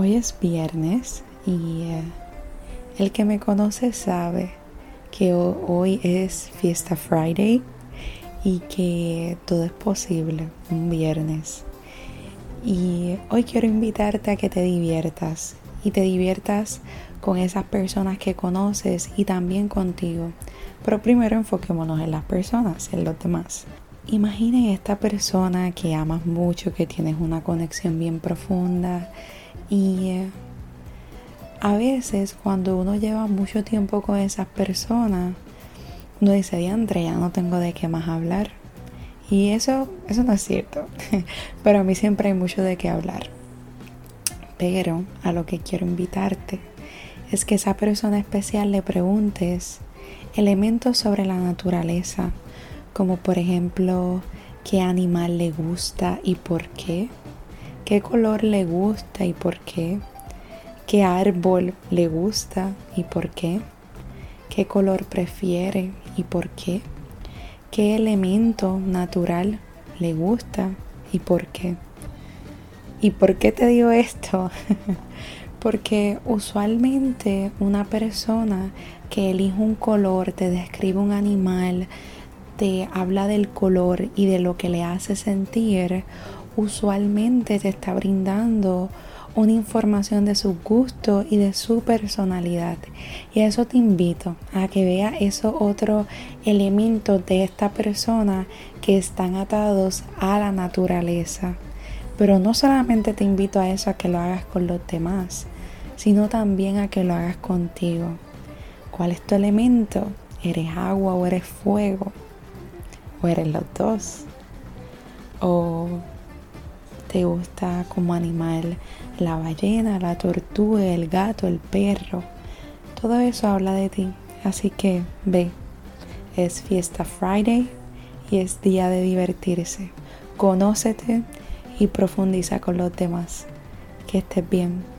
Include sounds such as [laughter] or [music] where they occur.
Hoy es viernes y eh, el que me conoce sabe que hoy es fiesta Friday y que todo es posible un viernes. Y hoy quiero invitarte a que te diviertas y te diviertas con esas personas que conoces y también contigo. Pero primero enfoquémonos en las personas, en los demás. Imaginen esta persona que amas mucho, que tienes una conexión bien profunda y eh, a veces cuando uno lleva mucho tiempo con esas personas, uno dice, diantre, ya no tengo de qué más hablar. Y eso, eso no es cierto. [laughs] Pero a mí siempre hay mucho de qué hablar. Pero a lo que quiero invitarte es que esa persona especial le preguntes elementos sobre la naturaleza, como por ejemplo, qué animal le gusta y por qué qué color le gusta y por qué, qué árbol le gusta y por qué, qué color prefiere y por qué, qué elemento natural le gusta y por qué. ¿Y por qué te digo esto? [laughs] Porque usualmente una persona que elige un color, te describe un animal, te habla del color y de lo que le hace sentir, usualmente te está brindando una información de su gusto y de su personalidad. Y a eso te invito a que vea esos otros elementos de esta persona que están atados a la naturaleza. Pero no solamente te invito a eso, a que lo hagas con los demás, sino también a que lo hagas contigo. ¿Cuál es tu elemento? ¿Eres agua o eres fuego? ¿O eres los dos? ¿O te gusta como animal la ballena, la tortuga, el gato, el perro. Todo eso habla de ti. Así que ve, es fiesta Friday y es día de divertirse. Conócete y profundiza con los demás. Que estés bien.